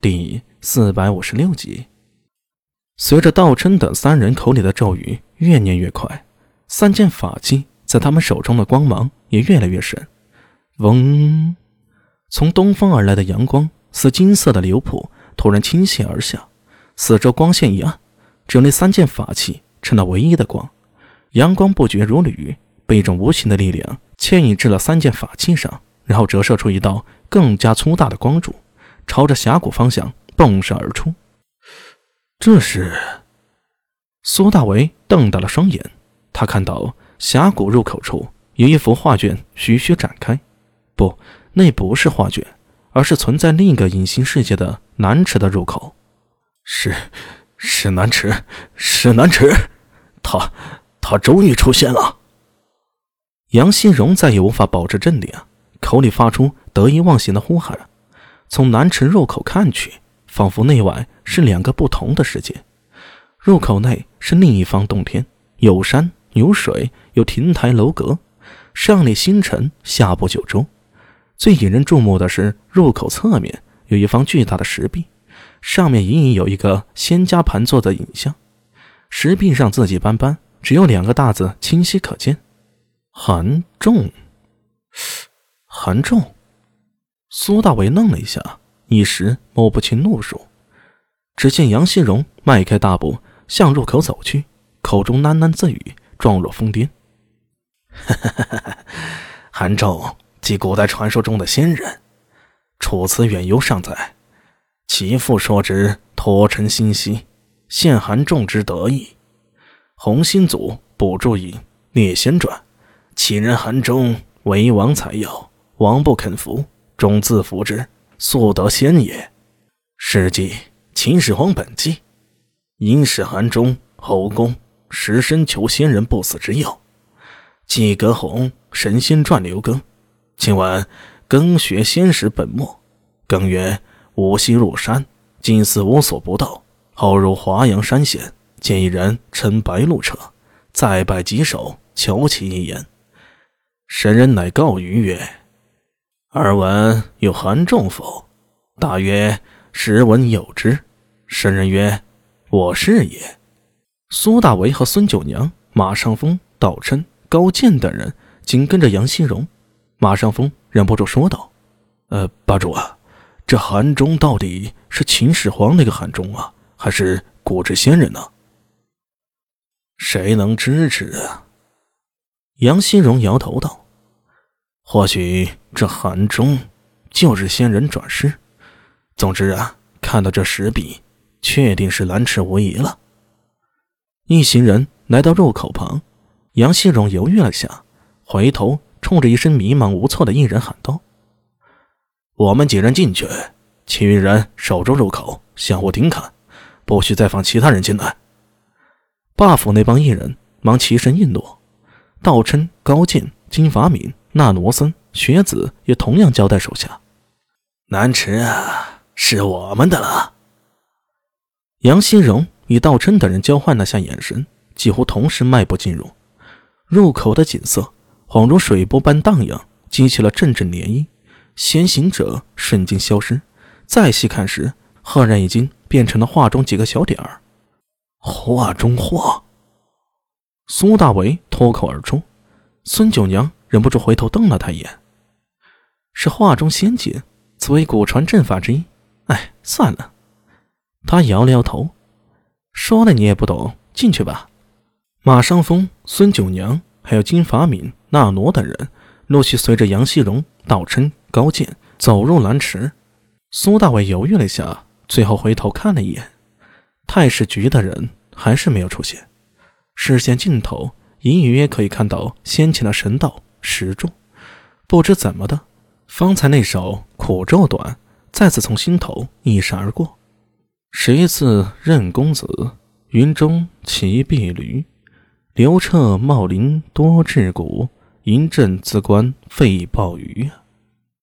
第四百五十六集，随着道琛等三人口里的咒语越念越快，三件法器在他们手中的光芒也越来越深。嗡！从东方而来的阳光似金色的流瀑，突然倾泻而下，四周光线一暗，只有那三件法器成了唯一的光。阳光不绝如缕，被一种无形的力量牵引至了三件法器上，然后折射出一道更加粗大的光柱。朝着峡谷方向迸射而出。这是苏大为瞪大了双眼，他看到峡谷入口处有一幅画卷徐徐展开。不，那不是画卷，而是存在另一个隐形世界的南池的入口。是，是南池，是南池，他，他终于出现了。杨新荣再也无法保持镇定，口里发出得意忘形的呼喊。从南池入口看去，仿佛内外是两个不同的世界。入口内是另一方洞天，有山有水，有亭台楼阁，上列星辰，下布九州。最引人注目的是入口侧面有一方巨大的石壁，上面隐隐有一个仙家盘坐的影像。石壁上字迹斑斑，只有两个大字清晰可见：韩仲。韩仲。苏大伟愣了一下，一时摸不清路数。只见杨希荣迈开大步向入口走去，口中喃喃自语，状若疯癫：“哈哈哈哈韩仲，即古代传说中的仙人，楚辞远游尚在，其父说之，托臣心息，现韩仲之得意。洪兴祖补注以《列仙传》，其人韩仲为王采药，王不肯服。”终自服之，速得仙也。史记秦始皇本纪，因使韩忠后宫实身求仙人不死之药。季格洪神仙传刘庚，今晚更学仙史本末。庚曰：吾昔入山，近似无所不到。后入华阳山险，见一人乘白鹿车，再拜几首，求其一言。神人乃告余曰。耳闻有韩仲否？大约：“时闻有之。”神人曰：“我是也。”苏大为和孙九娘、马尚峰、道琛、高健等人紧跟着杨新荣。马尚峰忍不住说道：“呃，霸主啊，这韩忠到底是秦始皇那个韩忠啊，还是古之仙人呢？谁能支持啊？”杨新荣摇头道。或许这韩忠就是仙人转世。总之啊，看到这石壁，确定是蓝池无疑了。一行人来到入口旁，杨希荣犹豫了下，回头冲着一身迷茫无措的一人喊道：“我们几人进去，其余人守住入口，相互盯看，不许再放其他人进来。” buff 那帮艺人忙齐声应诺，道琛、高进、金法敏。那罗森、学子也同样交代手下：“南池啊，是我们的了。”杨新荣与道琛等人交换了下眼神，几乎同时迈步进入入口的景色，恍如水波般荡漾，激起了阵阵涟漪。先行者瞬间消失，再细看时，赫然已经变成了画中几个小点儿。画中画，苏大为脱口而出，孙九娘。忍不住回头瞪了他一眼，是画中仙境，此为古传阵法之一。哎，算了。他摇了摇头，说了你也不懂，进去吧。马尚峰、孙九娘还有金法敏、纳罗等人陆续随着杨希荣、道琛、高健走入蓝池。苏大伟犹豫了一下，最后回头看了一眼，太史局的人还是没有出现。视线尽头，隐隐约可以看到先前的神道。石柱，不知怎么的，方才那首苦咒短，再次从心头一闪而过。谁似任公子，云中骑碧驴，刘彻茂林多智骨，银阵自关废暴雨。